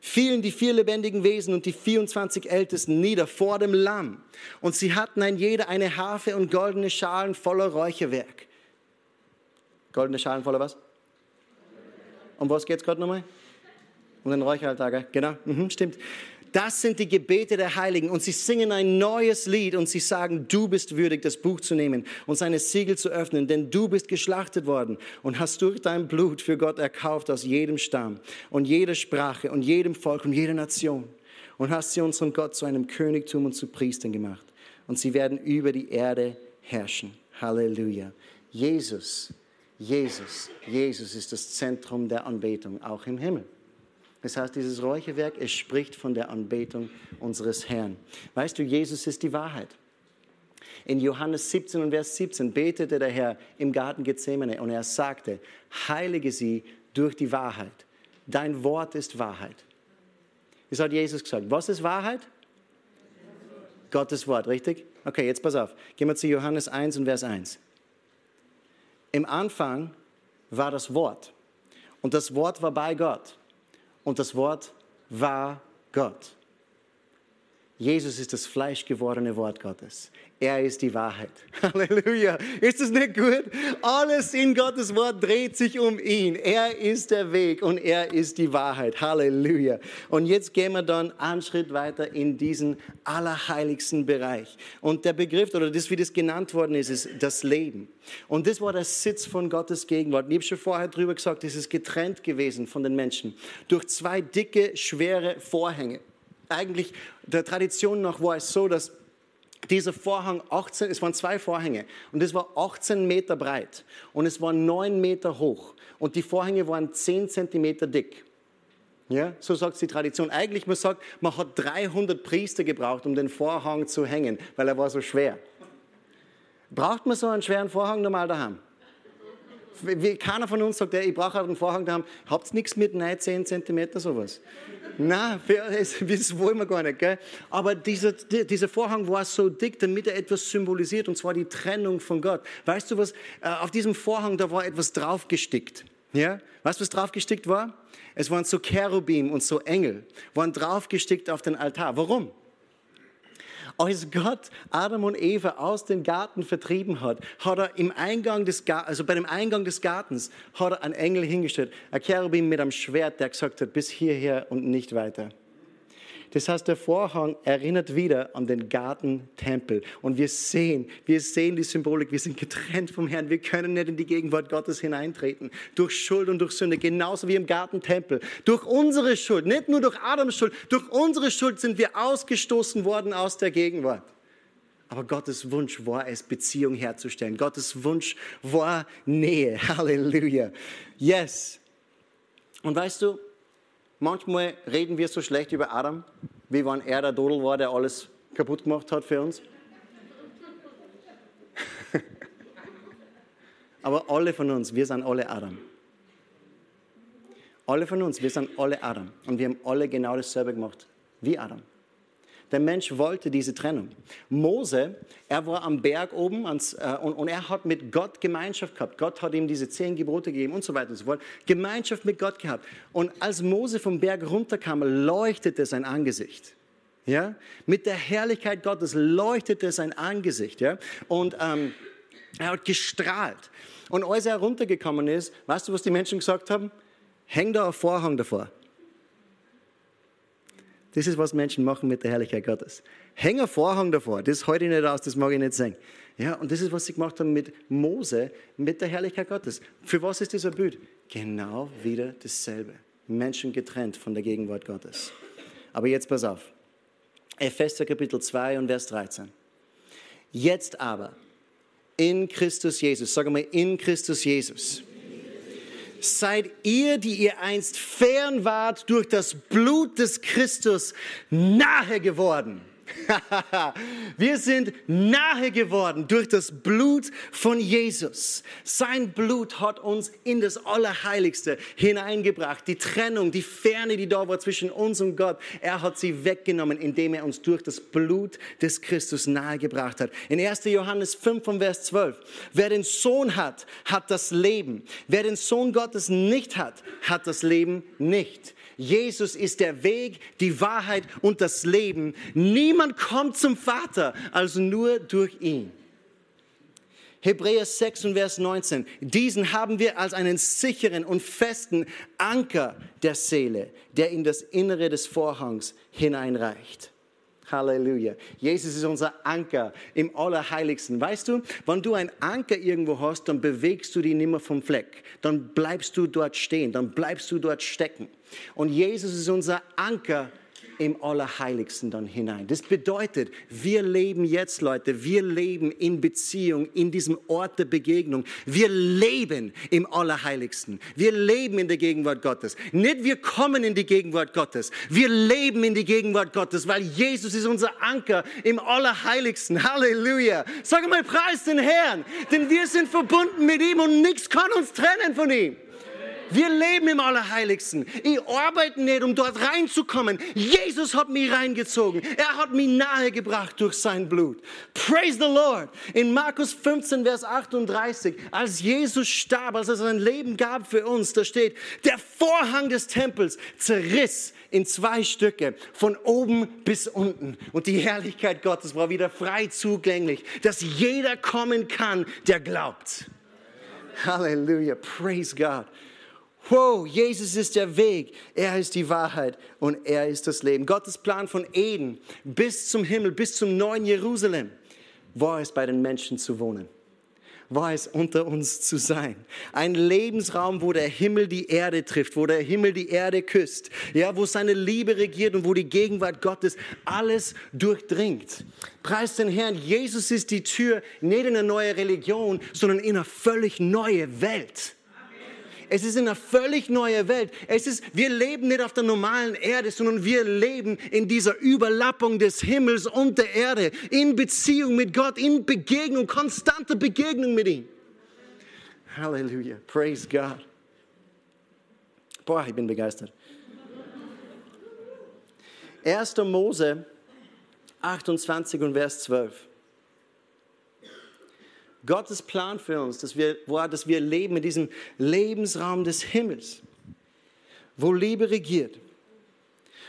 S2: fielen die vier lebendigen Wesen und die 24 Ältesten nieder vor dem Lamm. Und sie hatten ein jeder eine Harfe und goldene Schalen voller Räucherwerk. Goldene Schalen voller was? Um was geht es gerade nochmal? Um den Räucheraltar, genau, mhm, stimmt. Das sind die Gebete der Heiligen und sie singen ein neues Lied und sie sagen, du bist würdig, das Buch zu nehmen und seine Siegel zu öffnen, denn du bist geschlachtet worden und hast durch dein Blut für Gott erkauft aus jedem Stamm und jeder Sprache und jedem Volk und jeder Nation und hast sie unserem Gott zu einem Königtum und zu Priestern gemacht und sie werden über die Erde herrschen. Halleluja. Jesus, Jesus, Jesus ist das Zentrum der Anbetung, auch im Himmel. Das heißt, dieses Räucherwerk, es spricht von der Anbetung unseres Herrn. Weißt du, Jesus ist die Wahrheit. In Johannes 17 und Vers 17 betete der Herr im Garten Gethsemane und er sagte, heilige sie durch die Wahrheit. Dein Wort ist Wahrheit. Das hat Jesus gesagt. Was ist Wahrheit? Gottes Wort, richtig? Okay, jetzt pass auf. Gehen wir zu Johannes 1 und Vers 1. Im Anfang war das Wort und das Wort war bei Gott und das Wort war Gott. Jesus ist das fleischgewordene Wort Gottes. Er ist die Wahrheit. Halleluja. Ist das nicht gut? Alles in Gottes Wort dreht sich um ihn. Er ist der Weg und er ist die Wahrheit. Halleluja. Und jetzt gehen wir dann einen Schritt weiter in diesen allerheiligsten Bereich. Und der Begriff, oder das, wie das genannt worden ist, ist das Leben. Und das war der Sitz von Gottes Gegenwart. Ich habe schon vorher drüber gesagt, es ist getrennt gewesen von den Menschen durch zwei dicke, schwere Vorhänge eigentlich der Tradition nach war es so, dass dieser Vorhang 18, es waren zwei Vorhänge und es war 18 Meter breit und es war 9 Meter hoch und die Vorhänge waren 10 Zentimeter dick. Ja, so sagt die Tradition. Eigentlich, man sagt, man hat 300 Priester gebraucht, um den Vorhang zu hängen, weil er war so schwer. Braucht man so einen schweren Vorhang normal daheim? Keiner von uns sagt, ich brauche einen Vorhang daheim. Habt ihr nichts mit 9, 10 Zentimeter sowas? Nein, das wollen wir gar nicht. Gell? Aber dieser, dieser Vorhang war so dick, damit er etwas symbolisiert, und zwar die Trennung von Gott. Weißt du was? Äh, auf diesem Vorhang, da war etwas draufgestickt. Ja? Weißt du, was draufgestickt war? Es waren so Cherubim und so Engel, waren draufgestickt auf den Altar. Warum? Als Gott Adam und Eva aus dem Garten vertrieben hat, hat er im Eingang des also bei dem Eingang des Gartens, hat er einen Engel hingestellt, ein Cherubim mit einem Schwert, der gesagt hat, bis hierher und nicht weiter. Das heißt, der Vorhang erinnert wieder an den Gartentempel. Und wir sehen, wir sehen die Symbolik, wir sind getrennt vom Herrn. Wir können nicht in die Gegenwart Gottes hineintreten. Durch Schuld und durch Sünde, genauso wie im Gartentempel. Durch unsere Schuld, nicht nur durch Adams Schuld, durch unsere Schuld sind wir ausgestoßen worden aus der Gegenwart. Aber Gottes Wunsch war es, Beziehung herzustellen. Gottes Wunsch war Nähe. Halleluja. Yes. Und weißt du, Manchmal reden wir so schlecht über Adam, wie wenn er der Dodel war, der alles kaputt gemacht hat für uns. Aber alle von uns, wir sind alle Adam. Alle von uns, wir sind alle Adam. Und wir haben alle genau dasselbe gemacht wie Adam. Der Mensch wollte diese Trennung. Mose, er war am Berg oben ans, äh, und, und, er hat mit Gott Gemeinschaft gehabt. Gott hat ihm diese zehn Gebote gegeben und so weiter und so fort. Gemeinschaft mit Gott gehabt. Und als Mose vom Berg runterkam, leuchtete sein Angesicht. Ja? Mit der Herrlichkeit Gottes leuchtete sein Angesicht. Ja? Und ähm, er hat gestrahlt. Und als er runtergekommen ist, weißt du, was die Menschen gesagt haben? Häng da ein Vorhang davor. Das ist, was Menschen machen mit der Herrlichkeit Gottes. Häng ein Vorhang davor, das ich nicht aus, das mag ich nicht sehen. Ja, und das ist, was sie gemacht haben mit Mose, mit der Herrlichkeit Gottes. Für was ist dieser Bild? Genau wieder dasselbe. Menschen getrennt von der Gegenwart Gottes. Aber jetzt pass auf. Epheser Kapitel 2 und Vers 13. Jetzt aber in Christus Jesus, sag mal in Christus Jesus seid ihr, die ihr einst fern wart, durch das Blut des Christus nahe geworden. wir sind nahe geworden durch das Blut von Jesus. Sein Blut hat uns in das Allerheiligste hineingebracht. Die Trennung, die Ferne, die da war zwischen uns und Gott, er hat sie weggenommen, indem er uns durch das Blut des Christus nahegebracht hat. In 1. Johannes 5, Vers 12. Wer den Sohn hat, hat das Leben. Wer den Sohn Gottes nicht hat, hat das Leben nicht. Jesus ist der Weg, die Wahrheit und das Leben. Niemand kommt zum Vater, also nur durch ihn. Hebräer 6 und Vers 19. Diesen haben wir als einen sicheren und festen Anker der Seele, der in das Innere des Vorhangs hineinreicht. Halleluja. Jesus ist unser Anker im Allerheiligsten. Weißt du, wenn du einen Anker irgendwo hast, dann bewegst du dich nicht mehr vom Fleck. Dann bleibst du dort stehen, dann bleibst du dort stecken. Und Jesus ist unser Anker im Allerheiligsten dann hinein. Das bedeutet, wir leben jetzt, Leute, wir leben in Beziehung, in diesem Ort der Begegnung. Wir leben im Allerheiligsten. Wir leben in der Gegenwart Gottes. Nicht wir kommen in die Gegenwart Gottes. Wir leben in die Gegenwart Gottes, weil Jesus ist unser Anker im Allerheiligsten. Halleluja. Sag mal, preis den Herrn, denn wir sind verbunden mit ihm und nichts kann uns trennen von ihm. Wir leben im Allerheiligsten. Ich arbeite nicht, um dort reinzukommen. Jesus hat mich reingezogen. Er hat mich nahegebracht durch sein Blut. Praise the Lord. In Markus 15, Vers 38, als Jesus starb, als er sein Leben gab für uns, da steht, der Vorhang des Tempels zerriss in zwei Stücke, von oben bis unten. Und die Herrlichkeit Gottes war wieder frei zugänglich, dass jeder kommen kann, der glaubt. Halleluja. Praise God. Wow, Jesus ist der Weg, er ist die Wahrheit und er ist das Leben. Gottes Plan von Eden bis zum Himmel, bis zum neuen Jerusalem, war es bei den Menschen zu wohnen, war es unter uns zu sein. Ein Lebensraum, wo der Himmel die Erde trifft, wo der Himmel die Erde küsst, ja, wo seine Liebe regiert und wo die Gegenwart Gottes alles durchdringt. Preis den Herrn, Jesus ist die Tür nicht in eine neue Religion, sondern in eine völlig neue Welt. Es ist eine völlig neue Welt. Es ist, wir leben nicht auf der normalen Erde, sondern wir leben in dieser Überlappung des Himmels und der Erde, in Beziehung mit Gott, in Begegnung, konstante Begegnung mit ihm. Halleluja. Praise God. Boah, ich bin begeistert. 1. Mose 28 und Vers 12. Gottes Plan für uns, dass wir, dass wir leben in diesem Lebensraum des Himmels, wo Liebe regiert,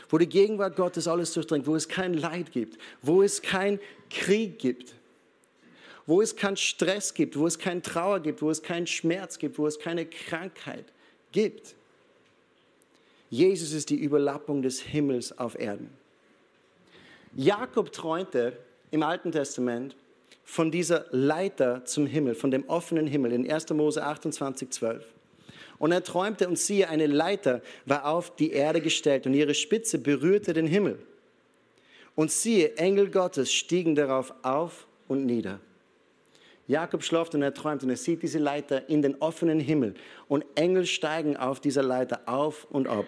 S2: wo die Gegenwart Gottes alles durchdringt, wo es kein Leid gibt, wo es kein Krieg gibt, wo es keinen Stress gibt, wo es keinen Trauer gibt, wo es keinen Schmerz gibt, wo es keine Krankheit gibt. Jesus ist die Überlappung des Himmels auf Erden. Jakob träumte im Alten Testament von dieser Leiter zum Himmel, von dem offenen Himmel in 1. Mose 28, 12. Und er träumte und siehe, eine Leiter war auf die Erde gestellt und ihre Spitze berührte den Himmel. Und siehe, Engel Gottes stiegen darauf auf und nieder. Jakob schläft und er träumt und er sieht diese Leiter in den offenen Himmel und Engel steigen auf dieser Leiter auf und ab.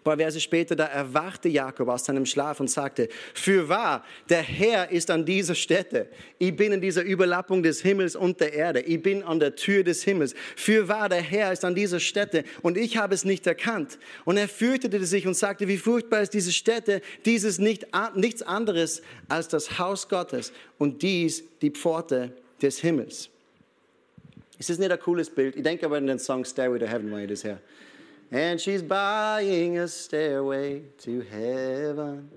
S2: Ein paar Verse später, da erwachte Jakob aus seinem Schlaf und sagte, für wahr, der Herr ist an dieser Stätte. Ich bin in dieser Überlappung des Himmels und der Erde. Ich bin an der Tür des Himmels. Für wahr, der Herr ist an dieser Stätte und ich habe es nicht erkannt. Und er fürchtete sich und sagte, wie furchtbar ist diese Stätte. Dies ist nicht, nichts anderes als das Haus Gottes und dies die Pforte des Himmels. Ist das nicht ein cooles Bild? Ich denke aber an den Song Stairway to Heaven, weil ich das her and she's buying a stairway to heaven.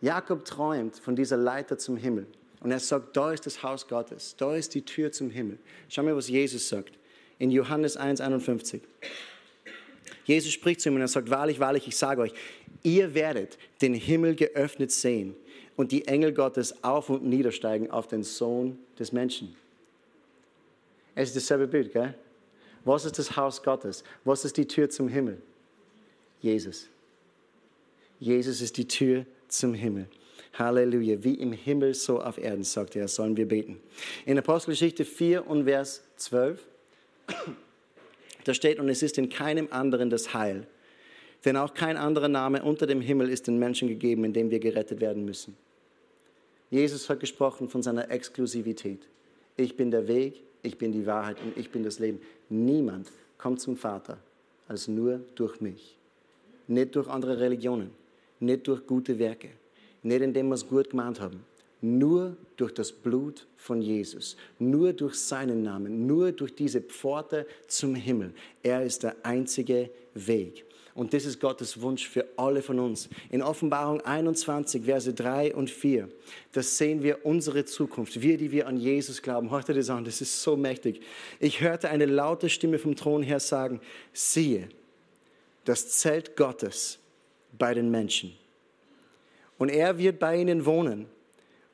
S2: Jakob träumt von dieser Leiter zum Himmel und er sagt, da ist das Haus Gottes, da ist die Tür zum Himmel. Schau mal, was Jesus sagt in Johannes 1,51. Jesus spricht zu ihm und er sagt, wahrlich, wahrlich, ich sage euch, ihr werdet den Himmel geöffnet sehen und die Engel Gottes auf und niedersteigen auf den Sohn des Menschen. Es ist dasselbe Bild, gell? Was ist das Haus Gottes? Was ist die Tür zum Himmel? Jesus. Jesus ist die Tür zum Himmel. Halleluja. Wie im Himmel, so auf Erden, sagt er, sollen wir beten. In Apostelgeschichte 4 und Vers 12, da steht, und es ist in keinem anderen das Heil, Denn auch kein anderer Name unter dem Himmel ist den Menschen gegeben, in dem wir gerettet werden müssen. Jesus hat gesprochen von seiner Exklusivität. Ich bin der Weg, ich bin die Wahrheit und ich bin das Leben. Niemand kommt zum Vater als nur durch mich. Nicht durch andere Religionen, nicht durch gute Werke, nicht indem wir es gut gemeint haben. Nur durch das Blut von Jesus, nur durch seinen Namen, nur durch diese Pforte zum Himmel. Er ist der einzige Weg. Und das ist Gottes Wunsch für alle von uns. In Offenbarung 21, Verse 3 und 4, das sehen wir unsere Zukunft. Wir, die wir an Jesus glauben. Heute das an, das ist so mächtig. Ich hörte eine laute Stimme vom Thron her sagen, siehe, das Zelt Gottes bei den Menschen. Und er wird bei ihnen wohnen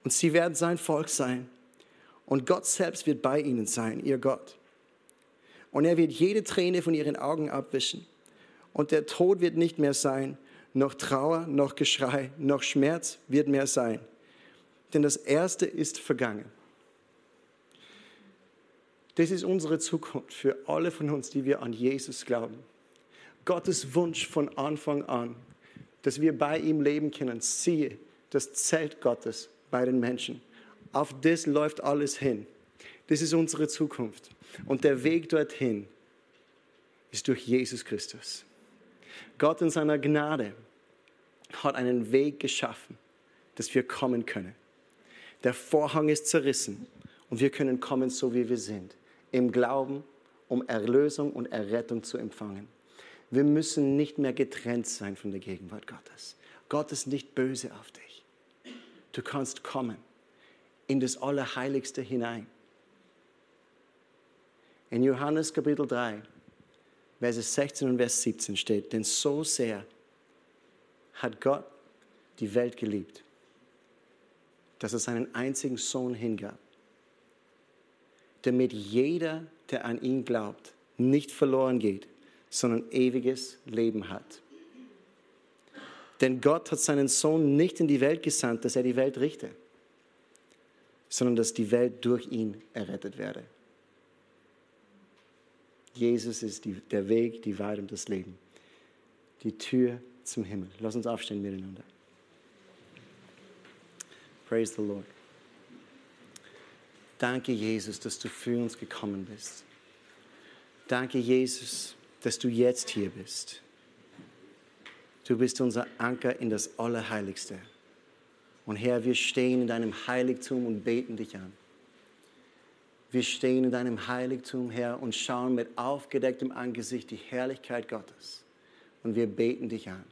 S2: und sie werden sein Volk sein. Und Gott selbst wird bei ihnen sein, ihr Gott. Und er wird jede Träne von ihren Augen abwischen. Und der Tod wird nicht mehr sein, noch Trauer, noch Geschrei, noch Schmerz wird mehr sein. Denn das Erste ist vergangen. Das ist unsere Zukunft für alle von uns, die wir an Jesus glauben. Gottes Wunsch von Anfang an, dass wir bei ihm leben können. Siehe, das Zelt Gottes bei den Menschen. Auf das läuft alles hin. Das ist unsere Zukunft. Und der Weg dorthin ist durch Jesus Christus. Gott in seiner Gnade hat einen Weg geschaffen, dass wir kommen können. Der Vorhang ist zerrissen und wir können kommen, so wie wir sind, im Glauben, um Erlösung und Errettung zu empfangen. Wir müssen nicht mehr getrennt sein von der Gegenwart Gottes. Gott ist nicht böse auf dich. Du kannst kommen in das Allerheiligste hinein. In Johannes Kapitel 3, Verse 16 und Vers 17 steht, denn so sehr hat Gott die Welt geliebt, dass er seinen einzigen Sohn hingab, damit jeder, der an ihn glaubt, nicht verloren geht, sondern ewiges Leben hat. Denn Gott hat seinen Sohn nicht in die Welt gesandt, dass er die Welt richte, sondern dass die Welt durch ihn errettet werde. Jesus ist die, der Weg, die Wahrheit und das Leben. Die Tür zum Himmel. Lass uns aufstehen miteinander. Praise the Lord. Danke, Jesus, dass du für uns gekommen bist. Danke, Jesus, dass du jetzt hier bist. Du bist unser Anker in das Allerheiligste. Und Herr, wir stehen in deinem Heiligtum und beten dich an. Wir stehen in deinem Heiligtum, Herr, und schauen mit aufgedecktem Angesicht die Herrlichkeit Gottes. Und wir beten dich an.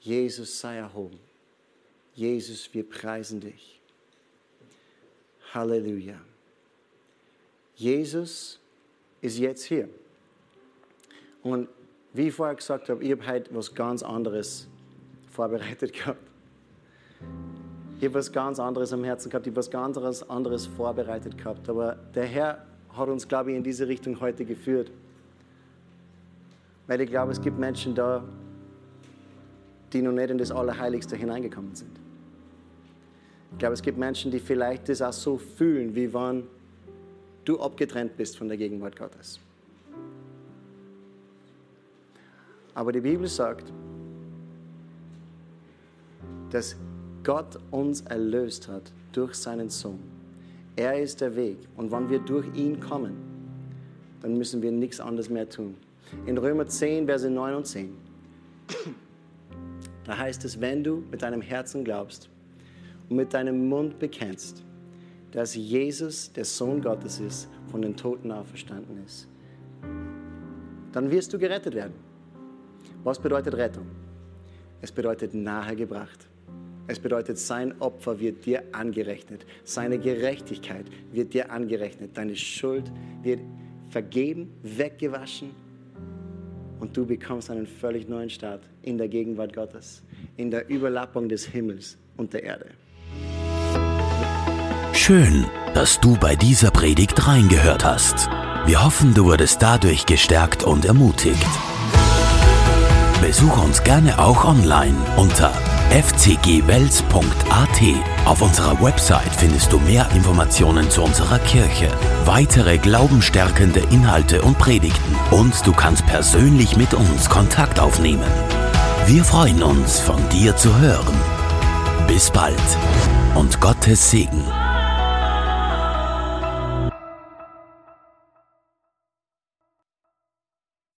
S2: Jesus sei erhoben. Jesus, wir preisen dich. Halleluja. Jesus ist jetzt hier. Und wie ich vorher gesagt habe, ich habe heute was ganz anderes vorbereitet gehabt. Ich habe was ganz anderes am Herzen gehabt, ich habe was ganz anderes vorbereitet gehabt. Aber der Herr hat uns, glaube ich, in diese Richtung heute geführt. Weil ich glaube, es gibt Menschen da, die noch nicht in das Allerheiligste hineingekommen sind. Ich glaube, es gibt Menschen, die vielleicht das auch so fühlen, wie wenn du abgetrennt bist von der Gegenwart Gottes. Aber die Bibel sagt, dass Gott uns erlöst hat durch seinen Sohn. Er ist der Weg. Und wenn wir durch ihn kommen, dann müssen wir nichts anderes mehr tun. In Römer 10, Verse 9 und 10, da heißt es, wenn du mit deinem Herzen glaubst und mit deinem Mund bekennst, dass Jesus der Sohn Gottes ist, von den Toten auferstanden ist, dann wirst du gerettet werden. Was bedeutet Rettung? Es bedeutet nahegebracht. Es bedeutet, sein Opfer wird dir angerechnet. Seine Gerechtigkeit wird dir angerechnet. Deine Schuld wird vergeben, weggewaschen. Und du bekommst einen völlig neuen Start in der Gegenwart Gottes, in der Überlappung des Himmels und der Erde.
S1: Schön, dass du bei dieser Predigt reingehört hast. Wir hoffen, du wurdest dadurch gestärkt und ermutigt. Besuch uns gerne auch online unter fcgwels.at. Auf unserer Website findest du mehr Informationen zu unserer Kirche, weitere glaubenstärkende Inhalte und Predigten und du kannst persönlich mit uns Kontakt aufnehmen. Wir freuen uns, von dir zu hören. Bis bald und Gottes Segen.